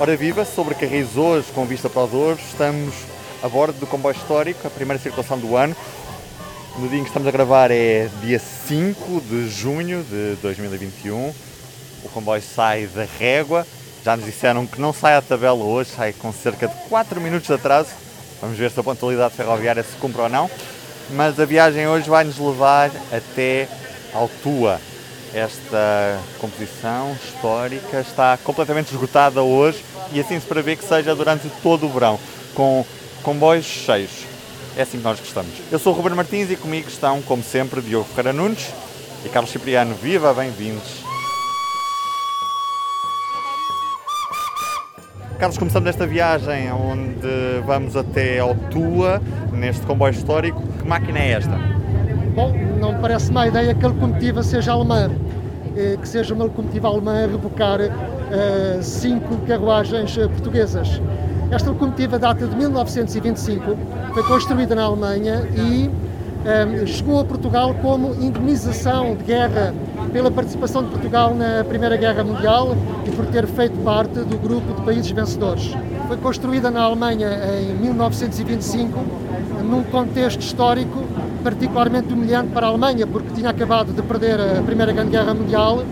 Ora viva, sobre Carris hoje, com vista para os Douro, estamos a bordo do comboio histórico, a primeira circulação do ano. No dia em que estamos a gravar é dia 5 de junho de 2021. O comboio sai da régua. Já nos disseram que não sai à tabela hoje, sai com cerca de 4 minutos de atraso. Vamos ver se a pontualidade ferroviária se cumpre ou não. Mas a viagem hoje vai nos levar até Altua. Esta composição histórica está completamente esgotada hoje e assim se prevê que seja durante todo o verão, com comboios cheios. É assim que nós gostamos. Eu sou o Ruben Martins e comigo estão, como sempre, Diogo Ferreira Nunes e Carlos Cipriano. Viva, bem-vindos! Carlos, começamos esta viagem onde vamos até Altua, neste comboio histórico. Que máquina é esta? Bom, não parece má ideia que a locomotiva seja alemã, que seja uma locomotiva alemã a rebocar uh, cinco carruagens eh, portuguesas. Esta locomotiva data de 1925, foi construída na Alemanha e um, chegou a Portugal como indemnização de guerra pela participação de Portugal na Primeira Guerra Mundial e por ter feito parte do grupo de países vencedores. Foi construída na Alemanha em 1925, num contexto histórico particularmente humilhante para a Alemanha, porque tinha acabado de perder a Primeira Grande Guerra Mundial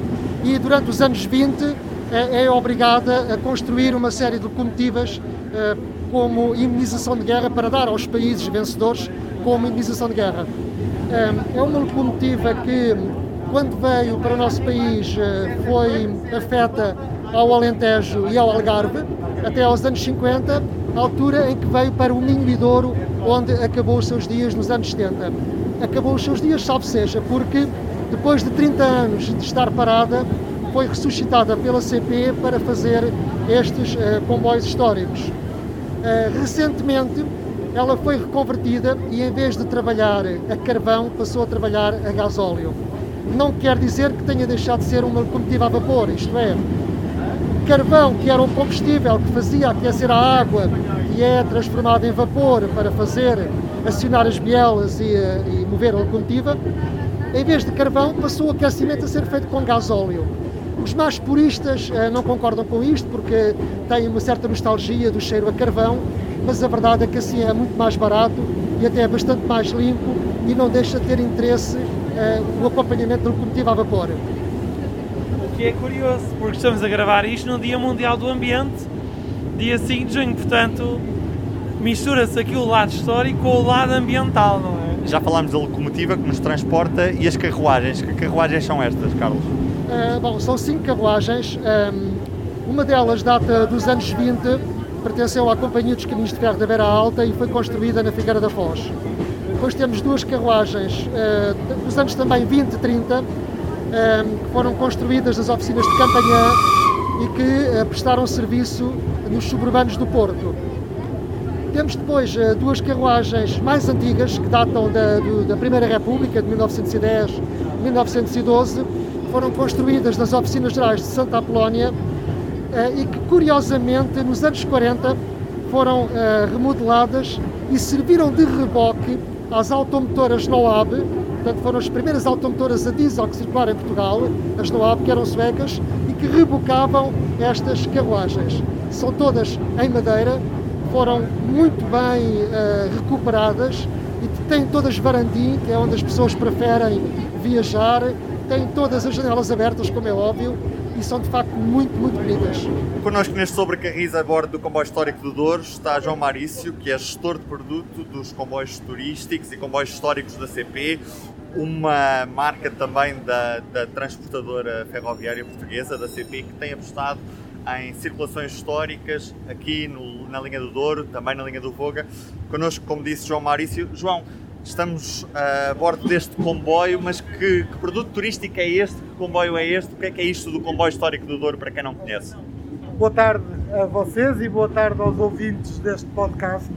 e durante os anos 20 é, é obrigada a construir uma série de locomotivas eh, como imunização de guerra para dar aos países vencedores como imunização de guerra. Eh, é uma locomotiva que, quando veio para o nosso país, eh, foi afeta ao Alentejo e ao Algarve, até aos anos 50, altura em que veio para o Minho e Douro, onde acabou os seus dias nos anos 70. Acabou os seus dias, salve seja, porque depois de 30 anos de estar parada, foi ressuscitada pela CP para fazer estes uh, comboios históricos. Uh, recentemente, ela foi reconvertida e, em vez de trabalhar a carvão, passou a trabalhar a gasóleo. Não quer dizer que tenha deixado de ser uma locomotiva a vapor, isto é, carvão, que era um combustível que fazia aquecer a água e é transformado em vapor para fazer acionar as bielas e, eh, e mover a locomotiva, em vez de carvão, passou o aquecimento a ser feito com gasóleo. Os mais puristas uh, não concordam com isto porque têm uma certa nostalgia do cheiro a carvão, mas a verdade é que assim é muito mais barato e até é bastante mais limpo e não deixa de ter interesse uh, o acompanhamento da locomotiva a vapor. Que é curioso, porque estamos a gravar isto no Dia Mundial do Ambiente, dia 5 de junho, portanto mistura-se aqui o lado histórico com o lado ambiental, não é? Já falámos da locomotiva que nos transporta e as carruagens. Que carruagens são estas, Carlos? Uh, bom, são cinco carruagens. Um, uma delas data dos anos 20, pertenceu à Companhia dos Caminhos de Ferro da Beira Alta e foi construída na Figueira da Foz. Depois temos duas carruagens uh, dos anos também 20 e 30, um, que foram construídas nas oficinas de Campanhã e que uh, prestaram serviço nos suburbanos do Porto. Temos depois uh, duas carruagens mais antigas, que datam da, da Primeira República, de 1910 1912, foram construídas nas oficinas gerais de Santa Apolónia uh, e que, curiosamente, nos anos 40 foram remodeladas e serviram de reboque às automotoras Noab, portanto foram as primeiras automotoras a diesel que circularam em Portugal, as Noab, que eram suecas, e que rebocavam estas carruagens. São todas em madeira, foram muito bem uh, recuperadas e têm todas varandim, que é onde as pessoas preferem viajar, têm todas as janelas abertas, como é óbvio, e são de facto muito, muito bonitas. Connosco neste sobrecarris a bordo do comboio histórico do Douro está João Marício, que é gestor de produto dos comboios turísticos e comboios históricos da CP, uma marca também da, da transportadora ferroviária portuguesa, da CP, que tem apostado em circulações históricas aqui no, na linha do Douro, também na linha do Voga. Connosco, como disse João Maurício. João, estamos uh, a bordo deste comboio, mas que, que, produto turístico é este? Que comboio é este? O que é que é isto do comboio histórico do Douro, para quem não conhece? Boa tarde a vocês e boa tarde aos ouvintes deste podcast.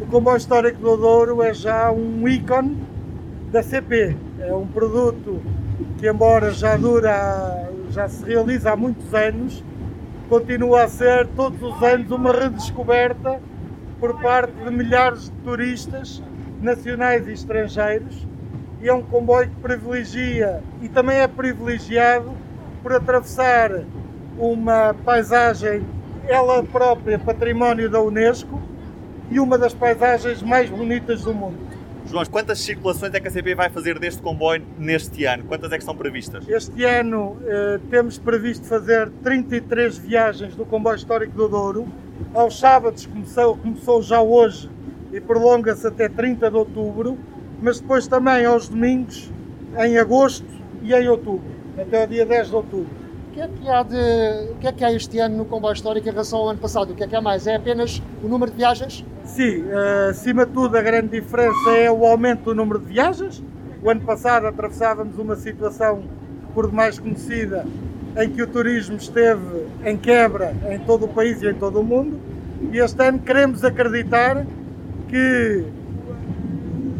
O comboio histórico do Douro é já um ícone da CP. É um produto que, embora já dura, já se realiza há muitos anos, continua a ser todos os anos uma redescoberta por parte de milhares de turistas nacionais e estrangeiros e é um comboio que privilegia e também é privilegiado por atravessar uma paisagem ela própria património da Unesco e uma das paisagens mais bonitas do mundo. João, quantas circulações é que a CP vai fazer deste comboio neste ano? Quantas é que são previstas? Este ano eh, temos previsto fazer 33 viagens do comboio histórico do Douro. Aos sábados começou, começou já hoje e prolonga-se até 30 de outubro, mas depois também aos domingos, em agosto e em outubro, até o dia 10 de outubro. Que, é que há de, o que é que há este ano no comboio histórico em relação ao ano passado? O que é que há mais? É apenas o número de viagens? Sim, uh, acima de tudo a grande diferença é o aumento do número de viagens. O ano passado atravessávamos uma situação por demais conhecida em que o turismo esteve em quebra em todo o país e em todo o mundo e este ano queremos acreditar que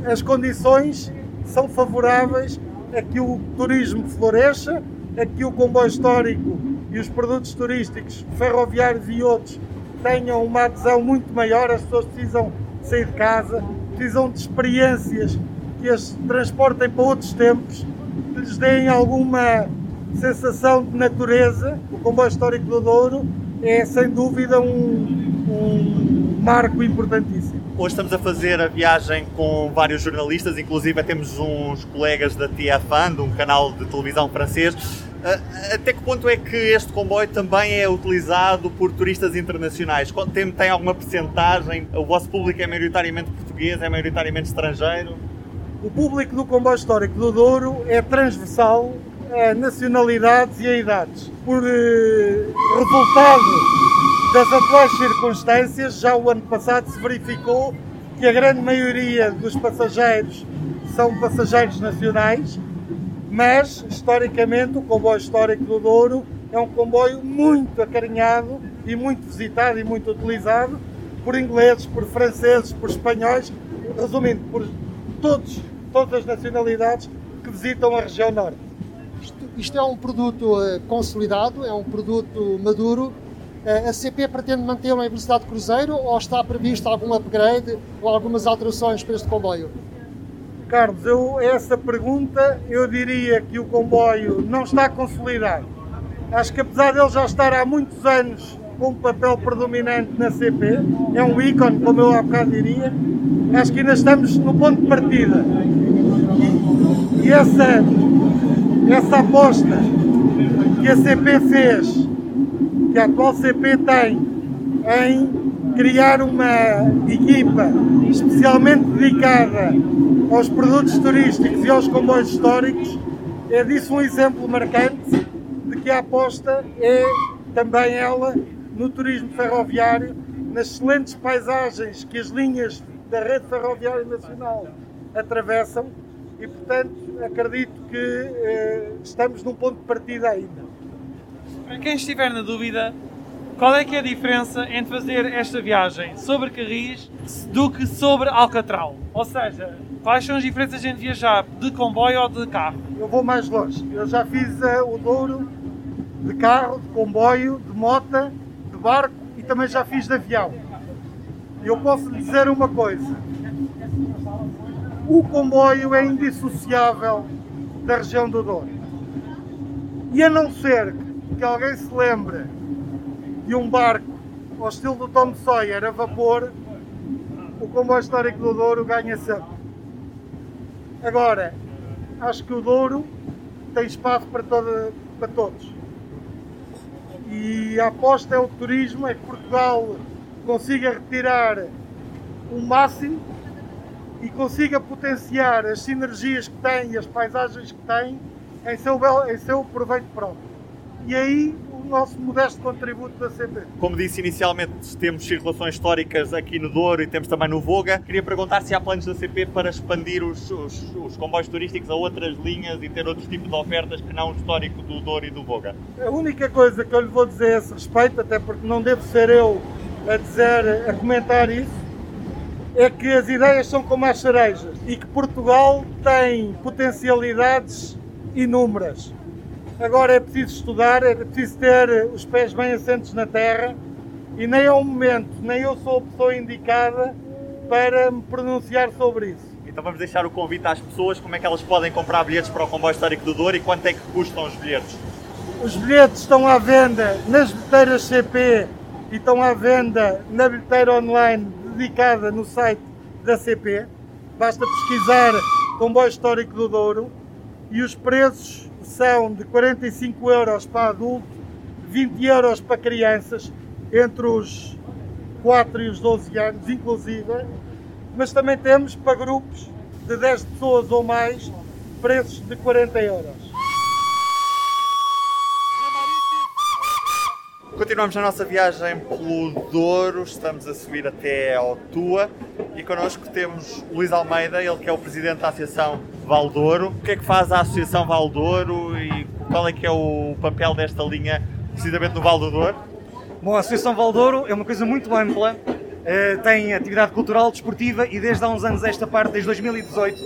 as condições são favoráveis a que o turismo floresça, a que o comboio histórico e os produtos turísticos, ferroviários e outros tenham uma adesão muito maior, as pessoas precisam sair de casa, precisam de experiências que as transportem para outros tempos, que lhes deem alguma sensação de natureza. O comboio histórico do Douro é sem dúvida um, um marco importantíssimo. Hoje estamos a fazer a viagem com vários jornalistas, inclusive temos uns colegas da TF1, de um canal de televisão francês. Até que ponto é que este comboio também é utilizado por turistas internacionais? Tem, tem alguma percentagem? O vosso público é maioritariamente português, é maioritariamente estrangeiro? O público do comboio histórico do Douro é transversal a nacionalidades e a idades. Por eh, resultado das atuais circunstâncias, já o ano passado se verificou que a grande maioria dos passageiros são passageiros nacionais, mas historicamente o comboio histórico do Douro é um comboio muito acarinhado e muito visitado e muito utilizado por ingleses, por franceses, por espanhóis, resumindo, por todos, todas as nacionalidades que visitam a região norte. Isto, isto é um produto uh, consolidado, é um produto maduro a CP pretende mantê-lo em velocidade de cruzeiro ou está previsto algum upgrade ou algumas alterações para este comboio? Carlos, eu, essa pergunta eu diria que o comboio não está consolidado. Acho que apesar de ele já estar há muitos anos com um papel predominante na CP, é um ícone, como eu há bocado diria, acho que ainda estamos no ponto de partida. E, e essa, essa aposta que a CP fez que a atual CP tem em criar uma equipa especialmente dedicada aos produtos turísticos e aos comboios históricos, é disso um exemplo marcante de que a aposta é também ela no turismo ferroviário, nas excelentes paisagens que as linhas da rede ferroviária nacional atravessam e, portanto, acredito que eh, estamos num ponto de partida ainda. Para quem estiver na dúvida, qual é que é a diferença entre fazer esta viagem sobre Carris do que sobre Alcatral? Ou seja, quais são as diferenças entre viajar de comboio ou de carro? Eu vou mais longe. Eu já fiz uh, o Douro de carro, de comboio, de mota, de barco e também já fiz de avião. Eu posso lhe dizer uma coisa. O comboio é indissociável da região do Douro. E a não ser que alguém se lembre de um barco ao estilo do Tom Sawyer a vapor, o comboio histórico do Douro ganha sempre. Agora, acho que o Douro tem espaço para, para todos. E a aposta é o turismo, é que Portugal consiga retirar o máximo e consiga potenciar as sinergias que tem e as paisagens que tem em seu, em seu proveito próprio e aí o nosso modesto contributo da CP. Como disse inicialmente, temos circulações históricas aqui no Douro e temos também no Voga. Queria perguntar se há planos da CP para expandir os, os, os comboios turísticos a outras linhas e ter outros tipos de ofertas que não o histórico do Douro e do Voga. A única coisa que eu lhe vou dizer a esse respeito, até porque não devo ser eu a dizer, a comentar isso, é que as ideias são como as cerejas e que Portugal tem potencialidades inúmeras. Agora é preciso estudar, é preciso ter os pés bem assentos na terra e nem é o momento, nem eu sou a pessoa indicada para me pronunciar sobre isso. Então vamos deixar o convite às pessoas, como é que elas podem comprar bilhetes para o comboio histórico do Douro e quanto é que custam os bilhetes? Os bilhetes estão à venda nas bilheteiras CP e estão à venda na bilheteira online dedicada no site da CP. Basta pesquisar Comboio Histórico do Douro e os preços são de 45 euros para adulto, 20 euros para crianças, entre os 4 e os 12 anos, inclusive, mas também temos para grupos de 10 pessoas ou mais, preços de 40 euros. Continuamos a nossa viagem pelo Douro, estamos a subir até ao Tua e connosco temos Luís Almeida, ele que é o presidente da Associação Valdouro. O que é que faz a Associação Valdouro e qual é que é o papel desta linha precisamente no Val do Douro? Bom, a Associação Valdouro é uma coisa muito ampla, eh, tem atividade cultural, desportiva e desde há uns anos esta parte, desde 2018,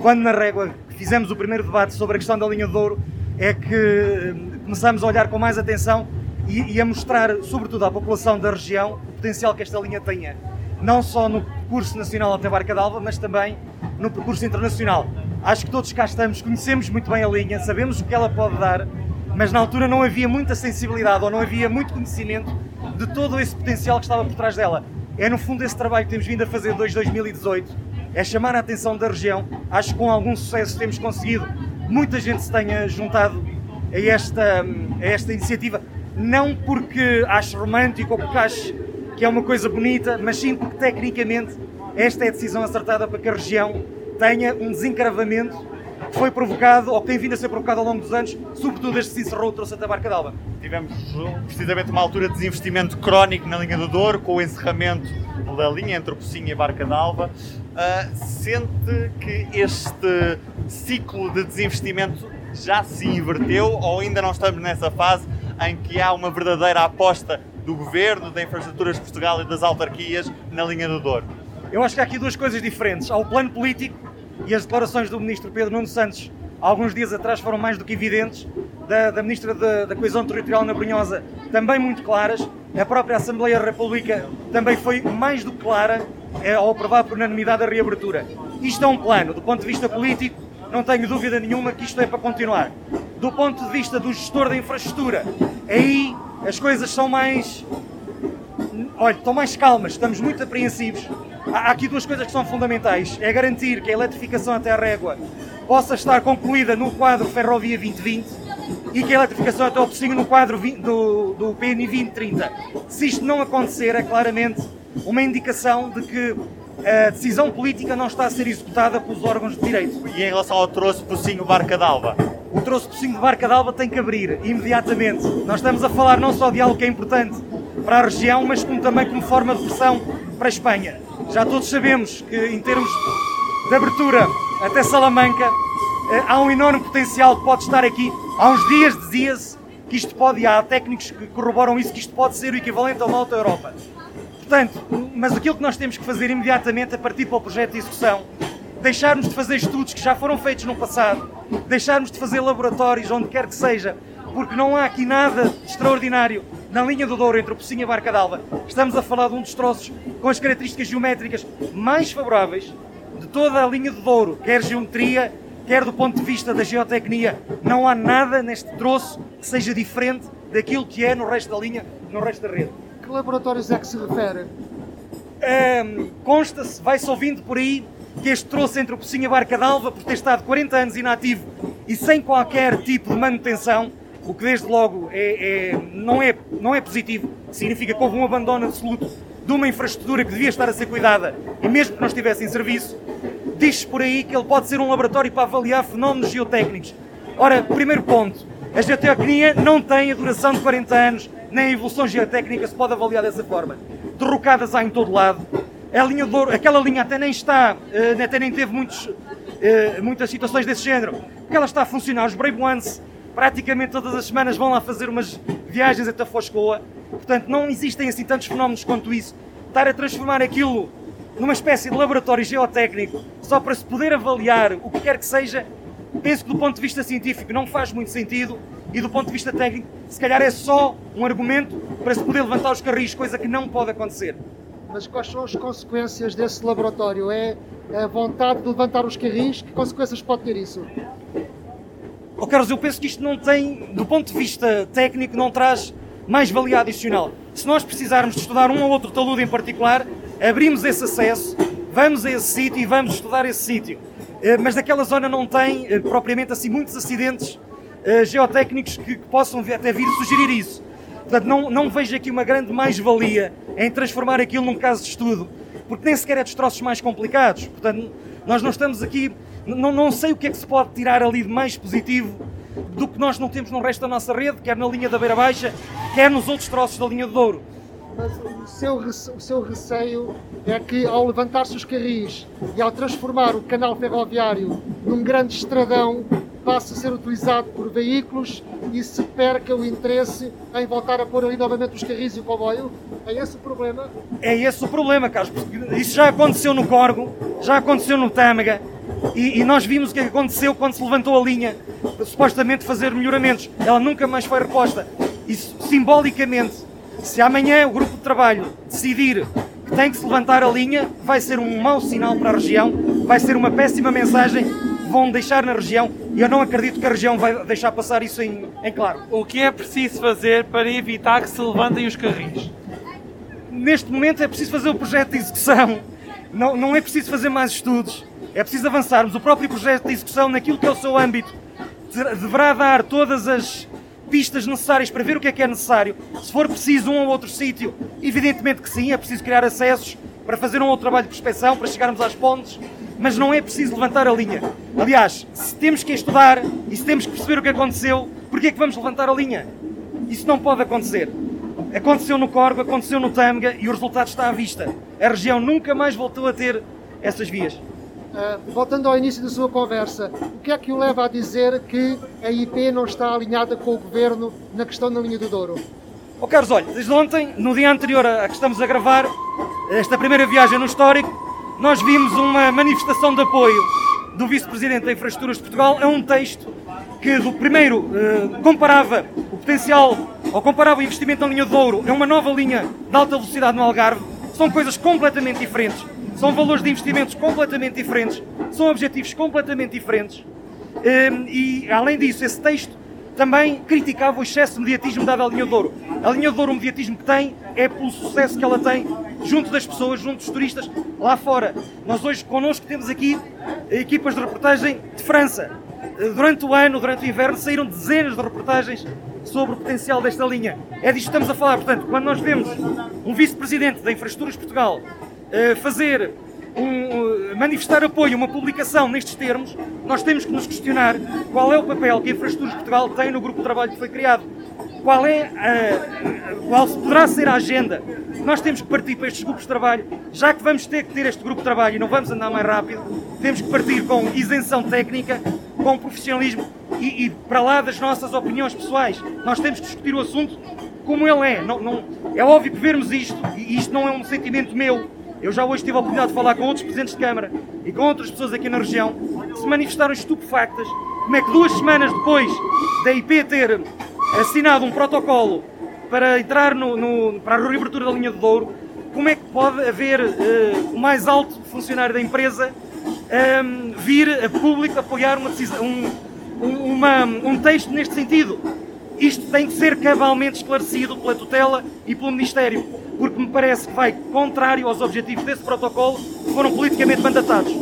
quando na Régua fizemos o primeiro debate sobre a questão da linha de Douro, é que eh, começamos a olhar com mais atenção e, e a mostrar, sobretudo à população da região, o potencial que esta linha tenha. Não só no percurso nacional até Barca d'Alva, mas também no percurso internacional. Acho que todos cá estamos, conhecemos muito bem a linha, sabemos o que ela pode dar, mas na altura não havia muita sensibilidade ou não havia muito conhecimento de todo esse potencial que estava por trás dela. É no fundo esse trabalho que temos vindo a fazer desde 2018, é chamar a atenção da região. Acho que com algum sucesso temos conseguido, muita gente se tenha juntado a esta, a esta iniciativa não porque acho romântico ou porque acho que é uma coisa bonita, mas sim porque tecnicamente esta é a decisão acertada para que a região tenha um desencravamento que foi provocado, ou que tem vindo a ser provocado ao longo dos anos, sobretudo desde que se encerrou trouxe até a Barca d'Alba. Tivemos precisamente uma altura de desinvestimento crónico na linha do Douro, com o encerramento da linha entre o Pocinho e Barca d'Alba. Uh, sente que este ciclo de desinvestimento já se inverteu ou ainda não estamos nessa fase em que há uma verdadeira aposta do governo, da Infraestruturas de Portugal e das autarquias na linha do Douro? Eu acho que há aqui duas coisas diferentes. Há o plano político e as declarações do ministro Pedro Nuno Santos, alguns dias atrás, foram mais do que evidentes, da, da ministra da, da Coesão Territorial na Brunhosa, também muito claras. A própria Assembleia da República também foi mais do que clara é, ao aprovar por unanimidade a reabertura. Isto é um plano, do ponto de vista político, não tenho dúvida nenhuma que isto é para continuar. Do ponto de vista do gestor da infraestrutura, aí as coisas são mais. Olha, estão mais calmas, estamos muito apreensivos. Há aqui duas coisas que são fundamentais. É garantir que a eletrificação até a régua possa estar concluída no quadro Ferrovia 2020 e que a eletrificação até ao Pocinho no quadro do, do PN 2030. Se isto não acontecer, é claramente uma indicação de que a decisão política não está a ser executada pelos órgãos de direito. E em relação ao troço Pocinho Barca d'Alba? O troço Pocinho de Barca d'Alba tem que abrir imediatamente. Nós estamos a falar não só de algo que é importante para a região, mas como também como forma de pressão para a Espanha. Já todos sabemos que em termos de abertura até Salamanca eh, há um enorme potencial que pode estar aqui. Há uns dias dizia-se que isto pode, e há técnicos que corroboram isso, que isto pode ser o equivalente a uma Alta Europa. Portanto, mas aquilo que nós temos que fazer imediatamente a partir para o projeto de execução, deixarmos de fazer estudos que já foram feitos no passado, deixarmos de fazer laboratórios onde quer que seja, porque não há aqui nada extraordinário na linha do Douro entre o Pocinho e a Barca d'Alva. Estamos a falar de um dos troços com as características geométricas mais favoráveis de toda a linha do Douro, quer geometria, quer do ponto de vista da geotecnia. Não há nada neste troço que seja diferente daquilo que é no resto da linha, no resto da rede que laboratórios é que se refere? Um, Consta-se, vai-se ouvindo por aí, que este trouxe entre o Pocinho e a Barca d'Alva por ter estado 40 anos inativo e sem qualquer tipo de manutenção, o que desde logo é, é, não, é, não é positivo, significa que houve um abandono absoluto de uma infraestrutura que devia estar a ser cuidada e mesmo que não estivesse em serviço, diz-se por aí que ele pode ser um laboratório para avaliar fenómenos geotécnicos. Ora, primeiro ponto, a geotecnia não tem a duração de 40 anos, nem a evolução geotécnica se pode avaliar dessa forma. Derrocadas há em todo lado. A linha de ouro, aquela linha até nem está, eh, até nem teve muitos, eh, muitas situações desse género, porque ela está a funcionar. Os Brave Ones praticamente todas as semanas vão lá fazer umas viagens até Foscoa. Portanto, não existem assim tantos fenómenos quanto isso. Estar a transformar aquilo numa espécie de laboratório geotécnico só para se poder avaliar o que quer que seja, penso que do ponto de vista científico não faz muito sentido e do ponto de vista técnico, se calhar é só um argumento para se poder levantar os carris, coisa que não pode acontecer. Mas quais são as consequências desse laboratório? É a vontade de levantar os carris? Que consequências pode ter isso? Oh, Carlos, eu penso que isto não tem, do ponto de vista técnico, não traz mais-valia adicional. Se nós precisarmos de estudar um ou outro talude em particular, abrimos esse acesso, vamos a esse sítio e vamos estudar esse sítio. Eh, mas naquela zona não tem eh, propriamente assim muitos acidentes eh, geotécnicos que possam até vir sugerir isso. Portanto, não, não vejo aqui uma grande mais-valia em transformar aquilo num caso de estudo, porque nem sequer é dos troços mais complicados. Portanto, nós não estamos aqui, não, não sei o que é que se pode tirar ali de mais positivo do que nós não temos no resto da nossa rede, quer na linha da Beira Baixa, quer nos outros troços da linha de Douro. Mas o seu, o seu receio é que ao levantar-se os carris e ao transformar o canal ferroviário num grande estradão, passe a ser utilizado por veículos e se perca o interesse em voltar a pôr ali novamente os carris e o comboio? É esse o problema? É esse o problema, Carlos, isso já aconteceu no Corgo, já aconteceu no Tâmega, e, e, nós vimos o que aconteceu quando se levantou a linha, supostamente fazer melhoramentos. Ela nunca mais foi reposta. Isso, simbolicamente, se amanhã o grupo de trabalho decidir que tem que se levantar a linha, vai ser um mau sinal para a região, vai ser uma péssima mensagem vão deixar na região e eu não acredito que a região vai deixar passar isso em, em claro. O que é preciso fazer para evitar que se levantem os carris? Neste momento é preciso fazer o projeto de execução, não, não é preciso fazer mais estudos, é preciso avançarmos. O próprio projeto de execução, naquilo que é o seu âmbito, deverá dar todas as pistas necessárias para ver o que é que é necessário. Se for preciso um ou outro sítio, evidentemente que sim, é preciso criar acessos para fazer um outro trabalho de prospecção, para chegarmos às pontes, mas não é preciso levantar a linha. Aliás, se temos que estudar e se temos que perceber o que aconteceu, porquê é que vamos levantar a linha? Isso não pode acontecer. Aconteceu no Corgo, aconteceu no Tâmega e o resultado está à vista. A região nunca mais voltou a ter essas vias. Uh, voltando ao início da sua conversa, o que é que o leva a dizer que a IP não está alinhada com o Governo na questão da linha do Douro? Oh Carlos, olha, desde ontem, no dia anterior a que estamos a gravar, esta primeira viagem no histórico, nós vimos uma manifestação de apoio do Vice-Presidente da Infraestruturas de Portugal a um texto que, do primeiro, uh, comparava o potencial, ou comparava o investimento na linha do Douro a uma nova linha de alta velocidade no Algarve. São coisas completamente diferentes são valores de investimentos completamente diferentes, são objetivos completamente diferentes. Hum, e, além disso, esse texto também criticava o excesso de mediatismo dado à linha de ouro. A linha de ouro, o mediatismo que tem, é pelo sucesso que ela tem junto das pessoas, junto dos turistas lá fora. Nós hoje connosco temos aqui equipas de reportagem de França. Durante o ano, durante o inverno, saíram dezenas de reportagens sobre o potencial desta linha. É disto que estamos a falar. Portanto, quando nós vemos um vice-presidente da Infraestruturas Portugal eh, fazer um, manifestar apoio a uma publicação nestes termos, nós temos que nos questionar qual é o papel que a Infraestruturas de Portugal tem no grupo de trabalho que foi criado. Qual é a, qual poderá ser a agenda? Nós temos que partir para estes grupos de trabalho, já que vamos ter que ter este grupo de trabalho e não vamos andar mais rápido, temos que partir com isenção técnica, com profissionalismo e, e para lá das nossas opiniões pessoais. Nós temos que discutir o assunto como ele é. Não, não, é óbvio que vermos isto, e isto não é um sentimento meu, eu já hoje tive a oportunidade de falar com outros presidentes de Câmara e com outras pessoas aqui na região que se manifestaram estupefactas como é que duas semanas depois da IP ter assinado um protocolo para entrar no, no, para a reabertura da linha de Douro, como é que pode haver uh, o mais alto funcionário da empresa um, ehm, vir a público apoiar uma, um, uma, um texto neste sentido? Isto tem que ser cabalmente esclarecido pela tutela e pelo Ministério, porque me parece que vai contrário aos objetivos desse protocolo que foram politicamente mandatados.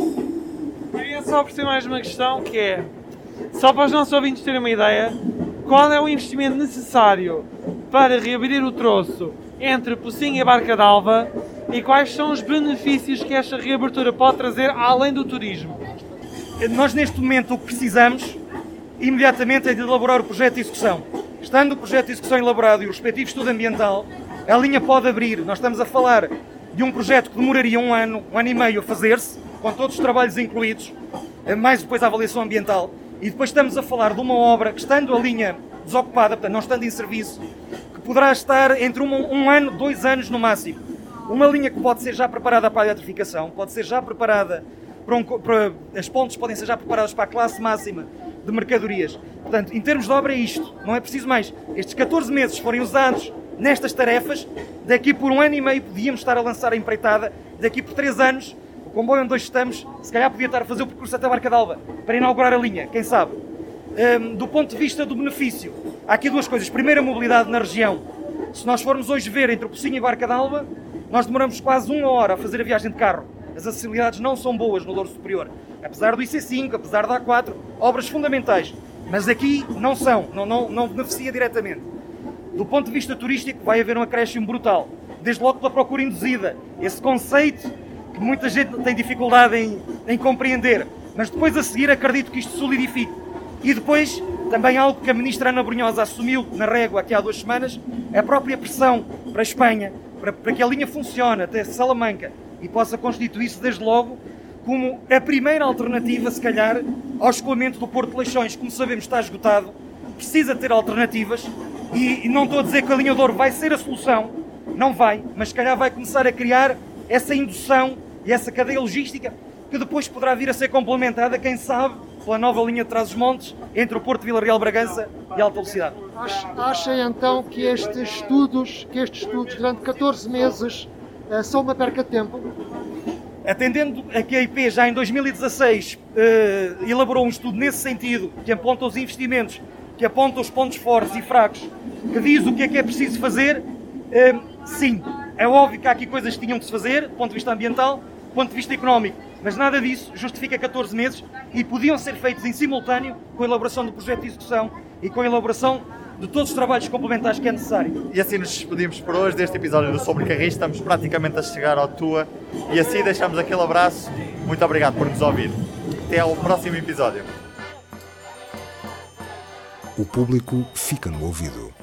Queria só perceber mais uma questão que é, só para os nossos ouvintes terem uma ideia, qual é o investimento necessário para reabrir o troço entre Pocinho e Barca d'Alva e quais são os benefícios que esta reabertura pode trazer além do turismo? Nós neste momento o que precisamos imediatamente é de elaborar o projeto de execução. Estando o projeto de execução elaborado e o respectivo estudo ambiental, a linha pode abrir. Nós estamos a falar de um projeto que demoraria um ano, um ano e meio a fazer-se, com todos os trabalhos incluídos, eh, mais depois a avaliação ambiental. E depois estamos a falar de uma obra que, estando a linha desocupada, portanto, não estando em serviço, que poderá estar entre um, um ano, dois anos no máximo. Uma linha que pode ser já preparada para a eletrificação, pode ser já preparada para, um, para as pontes podem ser já preparadas para a classe máxima de mercadorias. Portanto, em termos de obra é isto, não é preciso mais. Estes 14 meses forem usados nestas tarefas, daqui por um ano e meio podíamos estar a lançar a empreitada, daqui por três anos, o comboio onde hoje estamos, se calhar podia estar a fazer o percurso até Barca d'Alba, para inaugurar a linha, quem sabe. Um, do ponto de vista do benefício, há aqui duas coisas. Primeiro, a mobilidade na região. Se nós formos hoje ver entre o Pocinho e Barca d'Alba, nós demoramos quase uma hora a fazer a viagem de carro. As acessibilidades não são boas no Douro Superior. Apesar do IC5, apesar da A4, obras fundamentais. Mas aqui não são, não, não, não beneficia diretamente. Do ponto de vista turístico, vai haver um acréscimo brutal. Desde logo pela procura induzida. Esse conceito que muita gente tem dificuldade em, em compreender. Mas depois a seguir acredito que isto solidifique. E depois, também algo que a ministra Ana Brunhosa assumiu na régua aqui há duas semanas, a própria pressão para a Espanha, para, para que a linha funcione até Salamanca e possa constituir-se desde logo como a primeira alternativa, se calhar, ao escoamento do Porto de Leixões. Como sabemos, está esgotado, precisa ter alternativas e, não estou a dizer que a linha de ouro vai ser a solução, não vai, mas se calhar vai começar a criar essa indução e essa cadeia logística que depois poderá vir a ser complementada, quem sabe, pela nova linha de Trás-os-Montes entre o Porto de Vila Real Bragança e Alta Velocidade. Acha então que estes estudos, que estes estudos durante 14 meses uh, são uma perca de tempo? Atendendo a que a IP já em 2016 uh, eh, elaborou um estudo nesse sentido, que aponta os investimentos, que aponta os pontos fortes e fracos, que diz o que é que é preciso fazer, uh, sim, é óbvio que há aqui coisas que tinham que se fazer, do ponto de vista ambiental, do ponto de vista económico, mas nada disso justifica 14 meses e podiam ser feitos em simultâneo com a elaboração do projeto de execução e com a elaboração de todos os trabalhos complementares que é necessário. E assim nos despedimos por hoje deste episódio do Sobre Carris. Estamos praticamente a chegar ao tua e assim deixamos aquele abraço. Muito obrigado por nos ouvir. Até ao próximo episódio. O público fica no ouvido.